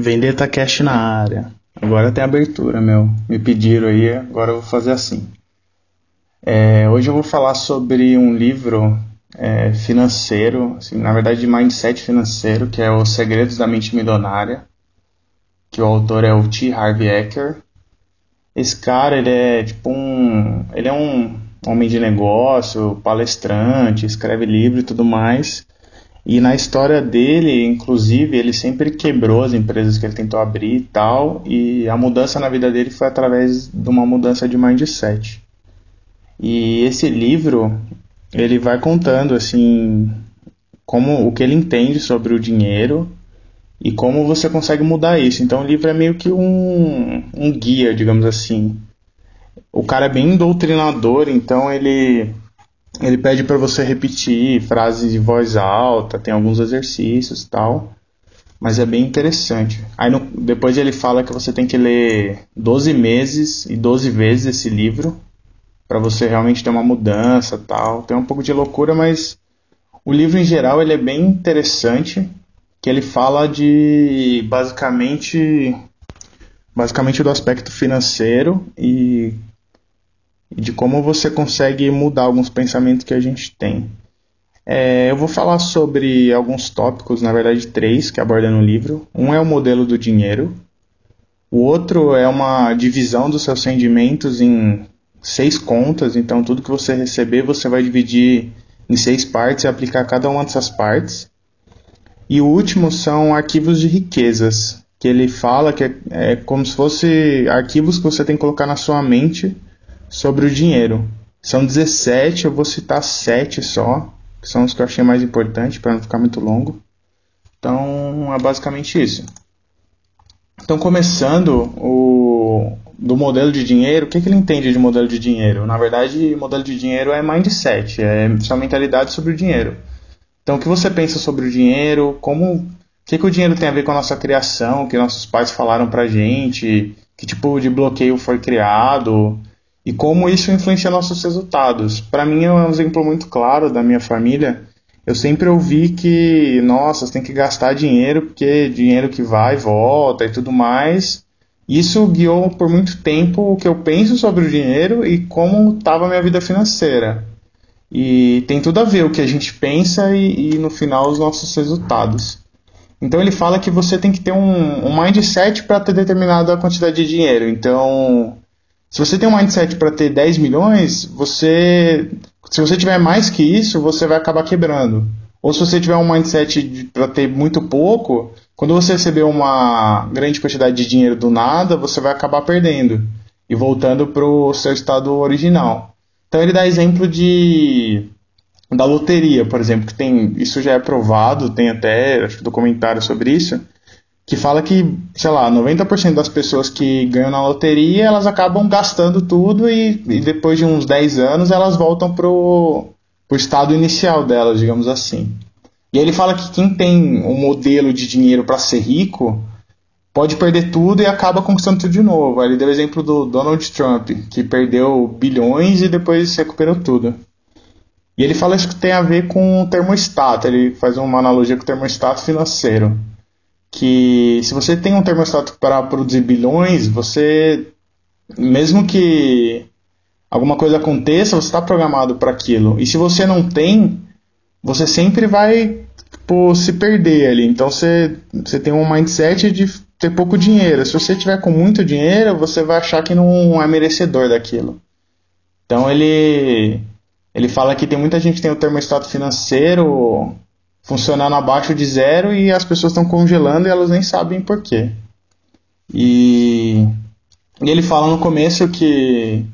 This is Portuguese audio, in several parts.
Vendetta Cash na área. Agora tem abertura, meu. Me pediram aí, agora eu vou fazer assim. É, hoje eu vou falar sobre um livro é, financeiro, assim, na verdade de mindset financeiro, que é Os Segredos da Mente Milionária, que o autor é o T. Harvey Eker. Esse cara, ele é tipo um... ele é um homem de negócio, palestrante, escreve livro e tudo mais. E na história dele, inclusive, ele sempre quebrou as empresas que ele tentou abrir e tal, e a mudança na vida dele foi através de uma mudança de mindset. E esse livro, ele vai contando assim como o que ele entende sobre o dinheiro e como você consegue mudar isso. Então o livro é meio que um, um guia, digamos assim. O cara é bem doutrinador, então ele ele pede para você repetir frases de voz alta, tem alguns exercícios tal, mas é bem interessante. Aí no, depois ele fala que você tem que ler 12 meses e 12 vezes esse livro para você realmente ter uma mudança tal. Tem um pouco de loucura, mas o livro em geral ele é bem interessante, que ele fala de basicamente basicamente do aspecto financeiro e e de como você consegue mudar alguns pensamentos que a gente tem. É, eu vou falar sobre alguns tópicos, na verdade três, que aborda no livro. Um é o modelo do dinheiro, o outro é uma divisão dos seus rendimentos em seis contas, então tudo que você receber você vai dividir em seis partes e aplicar cada uma dessas partes. E o último são arquivos de riquezas, que ele fala que é, é como se fosse arquivos que você tem que colocar na sua mente sobre o dinheiro. São 17, eu vou citar 7 só, que são os que eu achei mais importantes para não ficar muito longo. Então é basicamente isso. Então começando o do modelo de dinheiro, o que, que ele entende de modelo de dinheiro? Na verdade, modelo de dinheiro é mindset, é sua mentalidade sobre o dinheiro. Então o que você pensa sobre o dinheiro, como o que, que o dinheiro tem a ver com a nossa criação, que nossos pais falaram pra gente, que tipo de bloqueio foi criado, e como isso influencia nossos resultados. Para mim é um exemplo muito claro da minha família. Eu sempre ouvi que, nossa, você tem que gastar dinheiro porque dinheiro que vai e volta e tudo mais. Isso guiou por muito tempo o que eu penso sobre o dinheiro e como estava a minha vida financeira. E tem tudo a ver o que a gente pensa e, e no final os nossos resultados. Então ele fala que você tem que ter um, um mindset para ter determinada quantidade de dinheiro. Então se você tem um mindset para ter 10 milhões, você se você tiver mais que isso, você vai acabar quebrando. Ou se você tiver um mindset para ter muito pouco, quando você receber uma grande quantidade de dinheiro do nada, você vai acabar perdendo e voltando para o seu estado original. Então ele dá exemplo de da loteria, por exemplo, que tem isso já é provado, tem até documentário sobre isso que fala que, sei lá, 90% das pessoas que ganham na loteria, elas acabam gastando tudo e, e depois de uns 10 anos elas voltam pro, pro estado inicial delas, digamos assim. E ele fala que quem tem um modelo de dinheiro para ser rico pode perder tudo e acaba conquistando tudo de novo. Ele deu o exemplo do Donald Trump, que perdeu bilhões e depois recuperou tudo. E ele fala isso que tem a ver com o termostato, ele faz uma analogia com o termostato financeiro que se você tem um termostato para produzir bilhões, você, mesmo que alguma coisa aconteça, você está programado para aquilo. E se você não tem, você sempre vai tipo, se perder ali. Então você, você tem um mindset de ter pouco dinheiro. Se você tiver com muito dinheiro, você vai achar que não é merecedor daquilo. Então ele ele fala que tem muita gente que tem o termostato financeiro funcionando abaixo de zero e as pessoas estão congelando e elas nem sabem por quê. E, e ele fala no começo que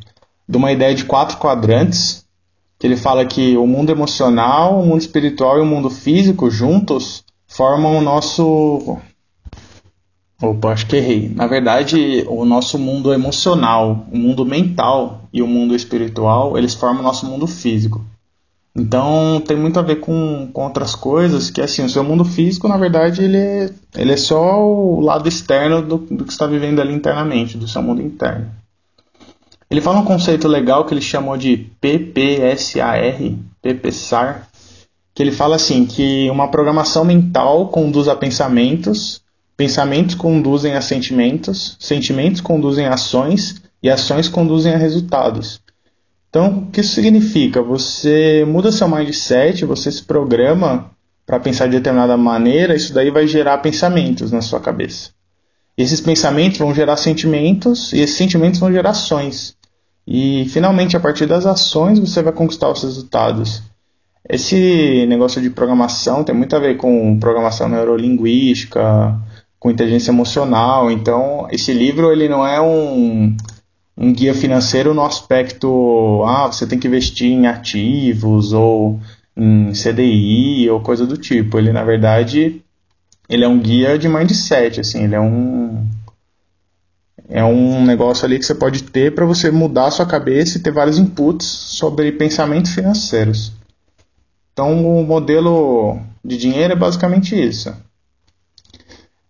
de uma ideia de quatro quadrantes, que ele fala que o mundo emocional, o mundo espiritual e o mundo físico juntos formam o nosso Opa, acho que errei. Na verdade, o nosso mundo emocional, o mundo mental e o mundo espiritual, eles formam o nosso mundo físico. Então tem muito a ver com, com outras coisas, que assim, o seu mundo físico, na verdade, ele é, ele é só o lado externo do, do que está vivendo ali internamente, do seu mundo interno. Ele fala um conceito legal que ele chamou de PPSAR, PPSAR, que ele fala assim que uma programação mental conduz a pensamentos, Pensamentos conduzem a sentimentos, sentimentos conduzem a ações e ações conduzem a resultados. Então, o que isso significa? Você muda seu mindset, você se programa para pensar de determinada maneira, isso daí vai gerar pensamentos na sua cabeça. E esses pensamentos vão gerar sentimentos e esses sentimentos vão gerar ações. E finalmente, a partir das ações, você vai conquistar os resultados. Esse negócio de programação tem muito a ver com programação neurolinguística, com inteligência emocional. Então, esse livro ele não é um, um guia financeiro no aspecto, ah, você tem que investir em ativos ou em CDI ou coisa do tipo. Ele, na verdade, ele é um guia de mindset, assim, ele é um é um negócio ali que você pode ter para você mudar a sua cabeça e ter vários inputs sobre pensamentos financeiros. Então, o modelo de dinheiro é basicamente isso.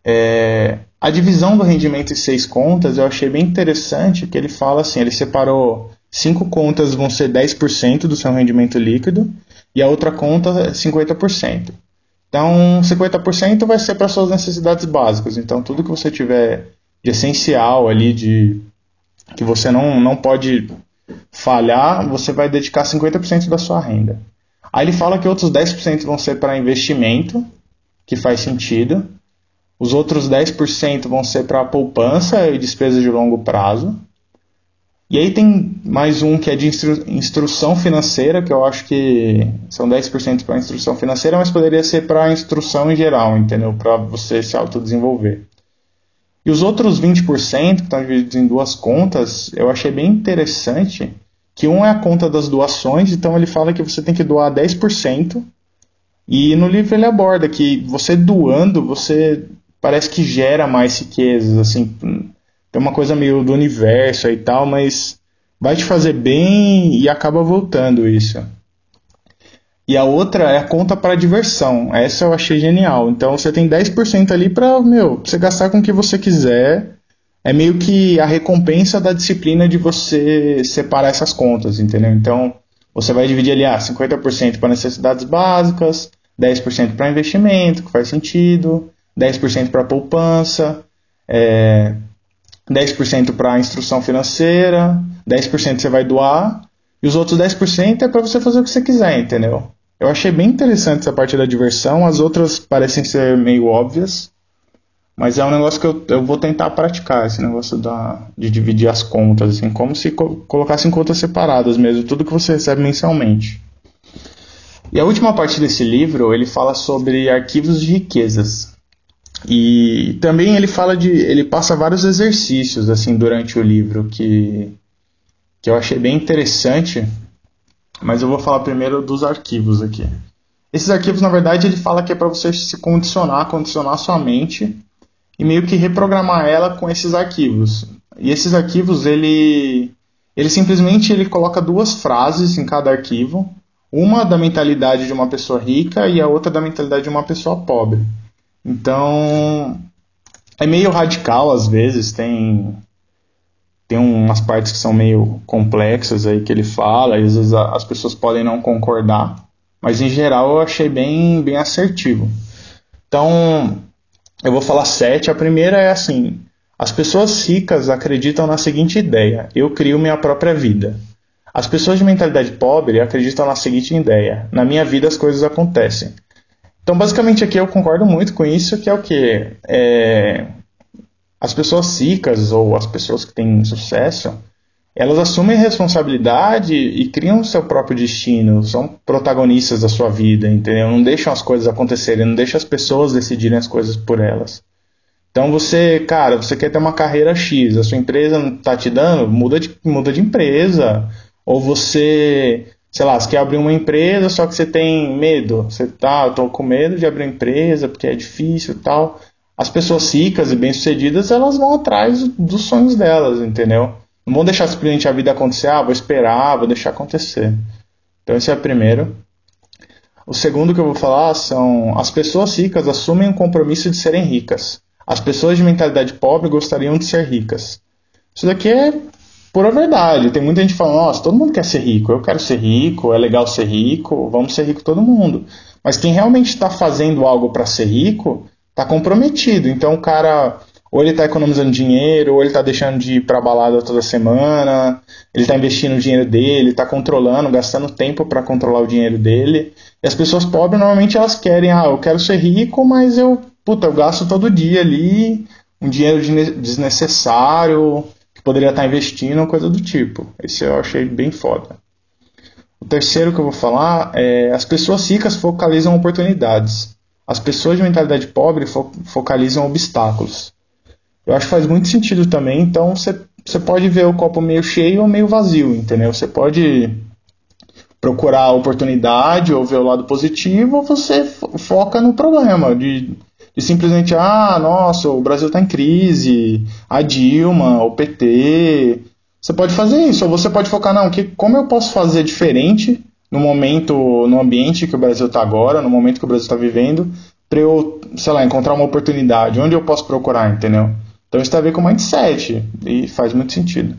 É, a divisão do rendimento em seis contas eu achei bem interessante, que ele fala assim, ele separou cinco contas vão ser 10% do seu rendimento líquido e a outra conta é 50%. Então, 50% vai ser para suas necessidades básicas. Então, tudo que você tiver de essencial ali, de que você não, não pode falhar, você vai dedicar 50% da sua renda. Aí ele fala que outros 10% vão ser para investimento, que faz sentido. Os outros 10% vão ser para poupança e despesas de longo prazo. E aí tem mais um que é de instru instrução financeira, que eu acho que são 10% para instrução financeira, mas poderia ser para instrução em geral, entendeu? Para você se autodesenvolver. E os outros 20%, que estão divididos em duas contas, eu achei bem interessante, que um é a conta das doações, então ele fala que você tem que doar 10%, e no livro ele aborda que você doando, você parece que gera mais riquezas, assim, tem uma coisa meio do universo e tal, mas vai te fazer bem e acaba voltando isso. E a outra é a conta para diversão. Essa eu achei genial. Então você tem 10% ali para, meu, você gastar com o que você quiser. É meio que a recompensa da disciplina de você separar essas contas, entendeu? Então, você vai dividir ali ah, 50% para necessidades básicas, 10% para investimento, que faz sentido, 10% para poupança, é, 10% para instrução financeira, 10% você vai doar, e os outros 10% é para você fazer o que você quiser, entendeu? Eu achei bem interessante essa parte da diversão, as outras parecem ser meio óbvias, mas é um negócio que eu, eu vou tentar praticar, esse negócio da, de dividir as contas, assim, como se co colocassem contas separadas mesmo, tudo que você recebe mensalmente. E a última parte desse livro, ele fala sobre arquivos de riquezas. E também ele fala de. ele passa vários exercícios assim durante o livro que, que eu achei bem interessante. Mas eu vou falar primeiro dos arquivos aqui. Esses arquivos, na verdade, ele fala que é para você se condicionar, condicionar sua mente e meio que reprogramar ela com esses arquivos. E esses arquivos, ele, ele simplesmente ele coloca duas frases em cada arquivo, uma da mentalidade de uma pessoa rica e a outra da mentalidade de uma pessoa pobre. Então, é meio radical às vezes, tem tem umas partes que são meio complexas aí que ele fala, e às vezes as pessoas podem não concordar, mas em geral eu achei bem, bem assertivo. Então, eu vou falar sete. A primeira é assim: as pessoas ricas acreditam na seguinte ideia: eu crio minha própria vida. As pessoas de mentalidade pobre acreditam na seguinte ideia: na minha vida as coisas acontecem. Então, basicamente, aqui eu concordo muito com isso, que é o que? É, as pessoas ricas ou as pessoas que têm sucesso, elas assumem responsabilidade e criam o seu próprio destino, são protagonistas da sua vida, entendeu? Não deixam as coisas acontecerem, não deixam as pessoas decidirem as coisas por elas. Então você, cara, você quer ter uma carreira X, a sua empresa não está te dando, muda de, muda de empresa. Ou você sei lá, você quer abrir uma empresa, só que você tem medo. Você tá, eu tô com medo de abrir empresa porque é difícil e tal. As pessoas ricas e bem-sucedidas, elas vão atrás dos sonhos delas, entendeu? Não vão deixar simplesmente a vida acontecer, ah, vou esperar, vou deixar acontecer. Então esse é o primeiro. O segundo que eu vou falar são as pessoas ricas assumem o compromisso de serem ricas. As pessoas de mentalidade pobre gostariam de ser ricas. Isso daqui é pura verdade. Tem muita gente falando, nossa, todo mundo quer ser rico, eu quero ser rico, é legal ser rico, vamos ser rico todo mundo. Mas quem realmente está fazendo algo para ser rico tá comprometido. Então o cara ou ele está economizando dinheiro, ou ele está deixando de ir para balada toda semana, ele está investindo o dinheiro dele, está controlando, gastando tempo para controlar o dinheiro dele. E as pessoas pobres normalmente elas querem, ah, eu quero ser rico, mas eu, puta, eu gasto todo dia ali um dinheiro desnecessário poderia estar investindo, coisa do tipo. Esse eu achei bem foda. O terceiro que eu vou falar é as pessoas ricas focalizam oportunidades. As pessoas de mentalidade pobre fo focalizam obstáculos. Eu acho que faz muito sentido também. Então você pode ver o copo meio cheio ou meio vazio, entendeu? Você pode procurar a oportunidade ou ver o lado positivo, ou você foca no problema de, de simplesmente, ah, nossa, o Brasil está em crise, a Dilma, o PT. Você pode fazer isso, ou você pode focar, não, que, como eu posso fazer diferente no momento, no ambiente que o Brasil está agora, no momento que o Brasil está vivendo, para eu, sei lá, encontrar uma oportunidade, onde eu posso procurar, entendeu? Então isso tem a ver com mindset e faz muito sentido.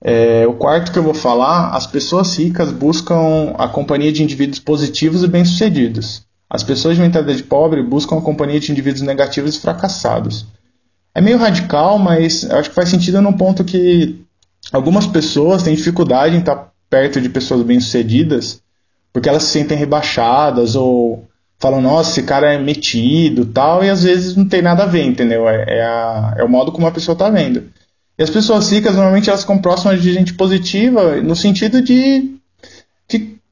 É, o quarto que eu vou falar, as pessoas ricas buscam a companhia de indivíduos positivos e bem-sucedidos. As pessoas de mentalidade pobre buscam a companhia de indivíduos negativos e fracassados. É meio radical, mas acho que faz sentido num ponto que algumas pessoas têm dificuldade em estar perto de pessoas bem-sucedidas porque elas se sentem rebaixadas ou falam, nossa, esse cara é metido tal, e às vezes não tem nada a ver, entendeu? É, é, a, é o modo como a pessoa está vendo. E as pessoas ricas, normalmente, elas ficam próximas de gente positiva, no sentido de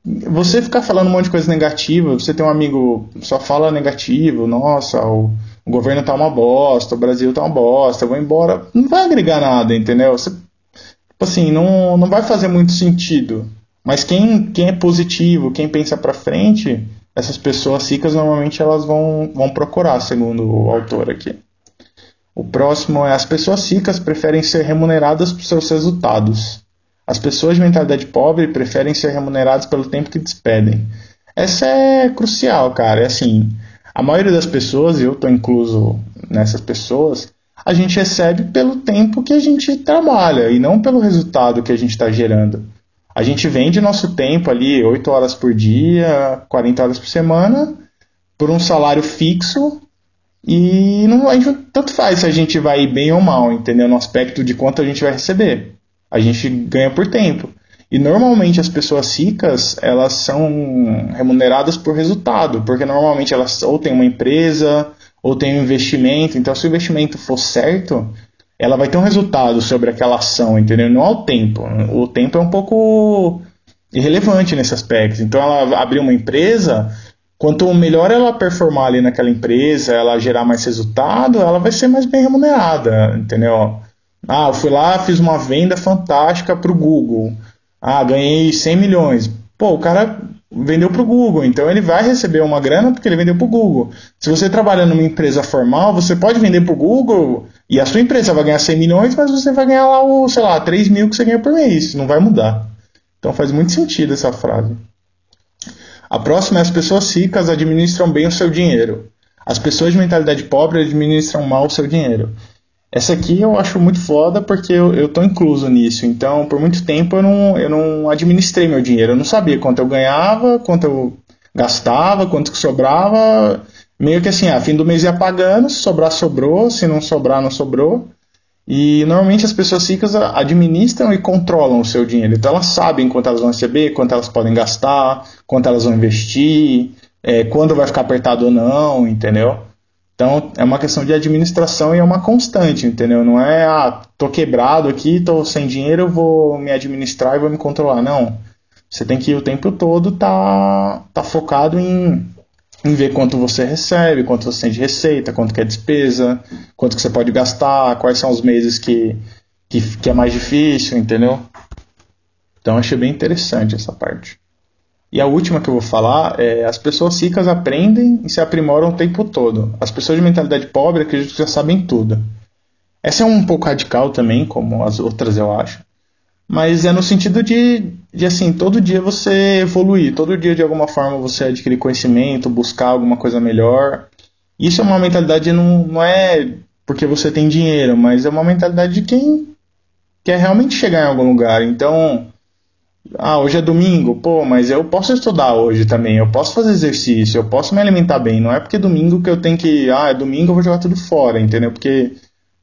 você ficar falando um monte de coisa negativa, você tem um amigo só fala negativo, nossa, o, o governo tá uma bosta, o Brasil tá uma bosta, eu vou embora, não vai agregar nada, entendeu? Você, tipo assim, não, não vai fazer muito sentido. Mas quem, quem é positivo, quem pensa para frente, essas pessoas ricas normalmente elas vão, vão procurar, segundo o autor aqui. O próximo é as pessoas ricas preferem ser remuneradas por seus resultados. As pessoas de mentalidade pobre preferem ser remuneradas pelo tempo que despedem. Essa é crucial, cara. É assim, a maioria das pessoas, eu estou incluso nessas pessoas, a gente recebe pelo tempo que a gente trabalha e não pelo resultado que a gente está gerando. A gente vende nosso tempo ali, 8 horas por dia, 40 horas por semana, por um salário fixo e não, a gente, tanto faz se a gente vai bem ou mal, entendeu? No aspecto de quanto a gente vai receber. A gente ganha por tempo. E normalmente as pessoas ricas, elas são remuneradas por resultado, porque normalmente elas ou têm uma empresa, ou têm um investimento. Então, se o investimento for certo, ela vai ter um resultado sobre aquela ação, entendeu? Não é o tempo. O tempo é um pouco irrelevante nesse aspecto. Então, ela abrir uma empresa, quanto melhor ela performar ali naquela empresa, ela gerar mais resultado, ela vai ser mais bem remunerada, entendeu? Ah, eu fui lá, fiz uma venda fantástica para o Google. Ah, ganhei 100 milhões. Pô, o cara vendeu para o Google, então ele vai receber uma grana porque ele vendeu para o Google. Se você trabalha numa empresa formal, você pode vender para o Google e a sua empresa vai ganhar 100 milhões, mas você vai ganhar lá, o, sei lá, 3 mil que você ganha por mês. Não vai mudar. Então faz muito sentido essa frase. A próxima é as pessoas ricas administram bem o seu dinheiro. As pessoas de mentalidade pobre administram mal o seu dinheiro. Essa aqui eu acho muito foda porque eu, eu tô incluso nisso. Então, por muito tempo eu não, eu não administrei meu dinheiro. Eu não sabia quanto eu ganhava, quanto eu gastava, quanto que sobrava. Meio que assim, a fim do mês ia pagando, se sobrar, sobrou, se não sobrar, não sobrou. E normalmente as pessoas ricas administram e controlam o seu dinheiro. Então elas sabem quanto elas vão receber, quanto elas podem gastar, quanto elas vão investir, é, quando vai ficar apertado ou não, entendeu? Então é uma questão de administração e é uma constante, entendeu? Não é, ah, tô quebrado aqui, tô sem dinheiro, vou me administrar e vou me controlar. Não. Você tem que ir o tempo todo tá, tá focado em, em ver quanto você recebe, quanto você tem de receita, quanto que é despesa, quanto que você pode gastar, quais são os meses que, que, que é mais difícil, entendeu? Então achei bem interessante essa parte. E a última que eu vou falar é as pessoas ricas aprendem e se aprimoram o tempo todo. As pessoas de mentalidade pobre acreditam que já sabem tudo. Essa é um pouco radical também, como as outras eu acho. Mas é no sentido de, de assim, todo dia você evoluir, todo dia de alguma forma você adquirir conhecimento, buscar alguma coisa melhor. Isso é uma mentalidade não, não é porque você tem dinheiro, mas é uma mentalidade de quem quer realmente chegar em algum lugar. Então, ah, hoje é domingo, pô, mas eu posso estudar hoje também, eu posso fazer exercício, eu posso me alimentar bem. Não é porque é domingo que eu tenho que, ah, é domingo eu vou jogar tudo fora, entendeu? Porque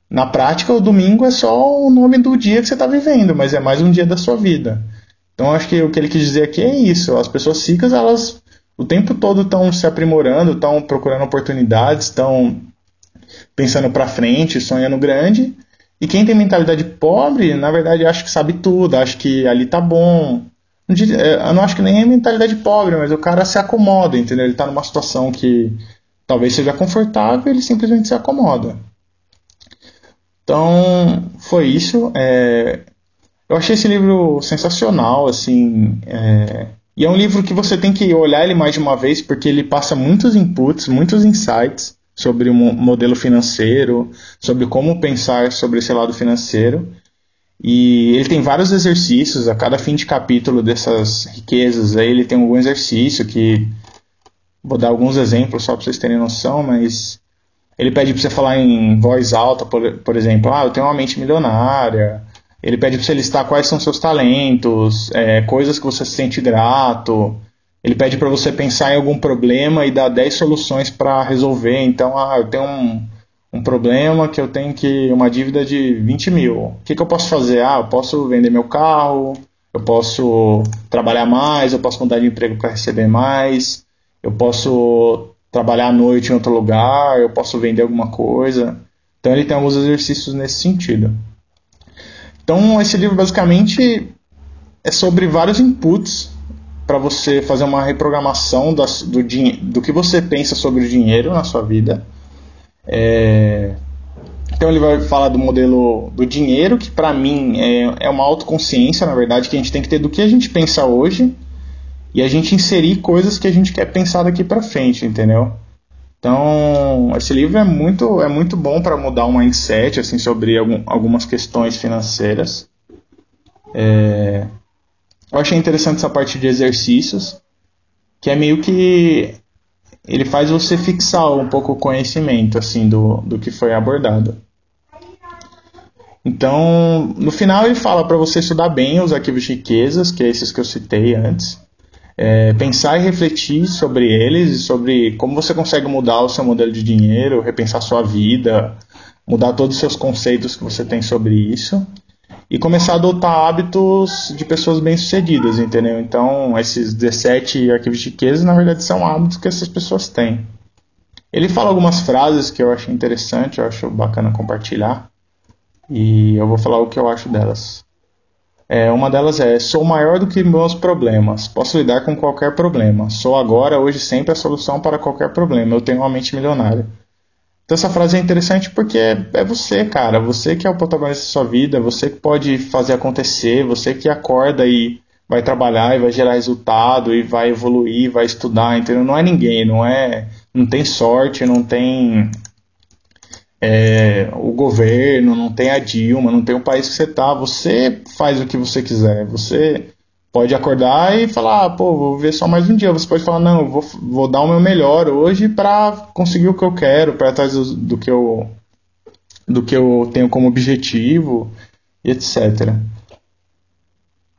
na prática o domingo é só o nome do dia que você está vivendo, mas é mais um dia da sua vida. Então acho que o que ele quis dizer aqui é isso. As pessoas ricas, elas o tempo todo estão se aprimorando, estão procurando oportunidades, estão pensando para frente, sonhando grande. E quem tem mentalidade pobre, na verdade, acha que sabe tudo, acha que ali tá bom. É, eu não acho que nem é mentalidade pobre, mas o cara se acomoda, entendeu? Ele tá numa situação que talvez seja confortável, ele simplesmente se acomoda. Então, foi isso. É, eu achei esse livro sensacional, assim. É, e é um livro que você tem que olhar ele mais de uma vez, porque ele passa muitos inputs, muitos insights sobre o modelo financeiro, sobre como pensar sobre esse lado financeiro. E ele tem vários exercícios, a cada fim de capítulo dessas riquezas, aí ele tem algum exercício que vou dar alguns exemplos só para vocês terem noção, mas ele pede para você falar em voz alta, por, por exemplo, ah, eu tenho uma mente milionária. Ele pede para você listar quais são seus talentos, é, coisas que você se sente grato. Ele pede para você pensar em algum problema e dar 10 soluções para resolver. Então, ah, eu tenho um, um problema que eu tenho que uma dívida de 20 mil. O que, que eu posso fazer? Ah, eu posso vender meu carro, eu posso trabalhar mais, eu posso mudar de emprego para receber mais, eu posso trabalhar à noite em outro lugar, eu posso vender alguma coisa. Então ele tem alguns exercícios nesse sentido. Então esse livro basicamente é sobre vários inputs para você fazer uma reprogramação das, do, do que você pensa sobre o dinheiro na sua vida. É, então ele vai falar do modelo do dinheiro, que para mim é, é uma autoconsciência, na verdade, que a gente tem que ter do que a gente pensa hoje e a gente inserir coisas que a gente quer pensar daqui para frente, entendeu? Então, esse livro é muito, é muito bom para mudar o mindset assim, sobre algum, algumas questões financeiras. É, eu achei interessante essa parte de exercícios, que é meio que ele faz você fixar um pouco o conhecimento assim do, do que foi abordado. Então, no final ele fala para você estudar bem os arquivos de riquezas, que é esses que eu citei antes, é, pensar e refletir sobre eles e sobre como você consegue mudar o seu modelo de dinheiro, repensar sua vida, mudar todos os seus conceitos que você tem sobre isso e começar a adotar hábitos de pessoas bem-sucedidas, entendeu? Então, esses 17 arquivos de riqueza, na verdade, são hábitos que essas pessoas têm. Ele fala algumas frases que eu achei interessante, eu acho bacana compartilhar, e eu vou falar o que eu acho delas. É, uma delas é: Sou maior do que meus problemas, posso lidar com qualquer problema. Sou agora, hoje, sempre a solução para qualquer problema. Eu tenho uma mente milionária. Então essa frase é interessante porque é, é, você, cara. Você que é o protagonista da sua vida, você que pode fazer acontecer, você que acorda e vai trabalhar e vai gerar resultado e vai evoluir, vai estudar, entendeu? Não é ninguém, não é. Não tem sorte, não tem é, o governo, não tem a Dilma, não tem o país que você tá. Você faz o que você quiser. Você pode acordar e falar, ah, pô, vou ver só mais um dia. Você pode falar, não, vou, vou dar o meu melhor hoje para conseguir o que eu quero, para trás do, do, que eu do que eu tenho como objetivo, etc.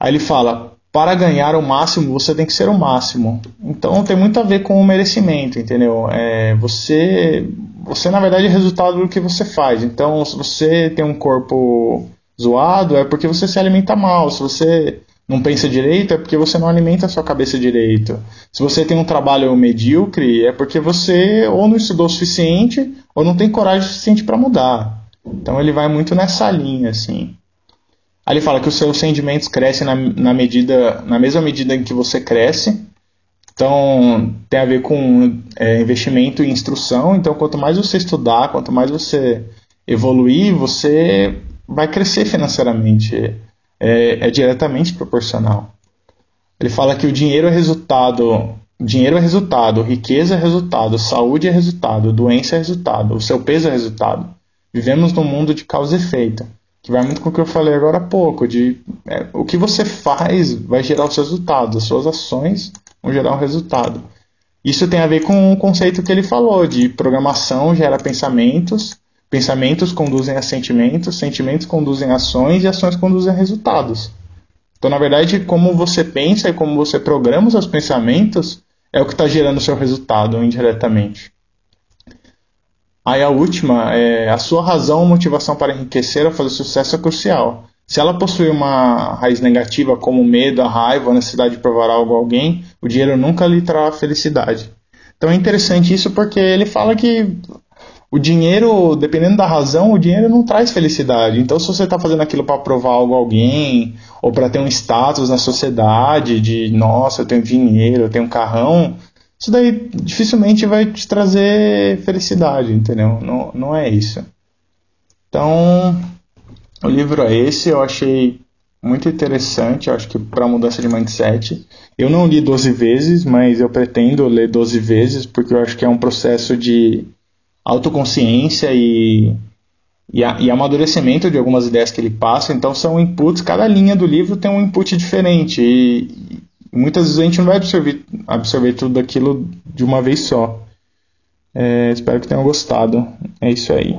Aí ele fala, para ganhar o máximo, você tem que ser o máximo. Então tem muito a ver com o merecimento, entendeu? É, você, você na verdade é resultado do que você faz. Então, se você tem um corpo zoado, é porque você se alimenta mal. Se você não pensa direito, é porque você não alimenta a sua cabeça direito. Se você tem um trabalho medíocre, é porque você ou não estudou o suficiente ou não tem coragem suficiente para mudar. Então ele vai muito nessa linha, assim. Aí ele fala que os seus rendimentos crescem na, na, medida, na mesma medida em que você cresce. Então tem a ver com é, investimento em instrução. Então quanto mais você estudar, quanto mais você evoluir, você vai crescer financeiramente é, é diretamente proporcional. Ele fala que o dinheiro é resultado, dinheiro é resultado, riqueza é resultado, saúde é resultado, doença é resultado, o seu peso é resultado. Vivemos num mundo de causa e efeito, que vai muito com o que eu falei agora há pouco, de é, o que você faz vai gerar os resultados, as suas ações vão gerar um resultado. Isso tem a ver com o conceito que ele falou de programação gera pensamentos, Pensamentos conduzem a sentimentos, sentimentos conduzem a ações e ações conduzem a resultados. Então, na verdade, como você pensa e como você programa os seus pensamentos é o que está gerando o seu resultado indiretamente. Aí a última é a sua razão ou motivação para enriquecer ou fazer sucesso é crucial. Se ela possui uma raiz negativa como o medo, a raiva, a necessidade de provar algo a alguém, o dinheiro nunca lhe trará felicidade. Então é interessante isso porque ele fala que o dinheiro, dependendo da razão, o dinheiro não traz felicidade. Então, se você está fazendo aquilo para provar algo a alguém, ou para ter um status na sociedade, de nossa, eu tenho dinheiro, eu tenho um carrão, isso daí dificilmente vai te trazer felicidade, entendeu? Não, não é isso. Então, o livro é esse, eu achei muito interessante, acho que para mudança de mindset. Eu não li 12 vezes, mas eu pretendo ler 12 vezes, porque eu acho que é um processo de autoconsciência e, e, a, e, amadurecimento de algumas ideias que ele passa. Então são inputs, cada linha do livro tem um input diferente. E, e muitas vezes a gente não vai absorver, absorver tudo aquilo de uma vez só. É, espero que tenham gostado. É isso aí.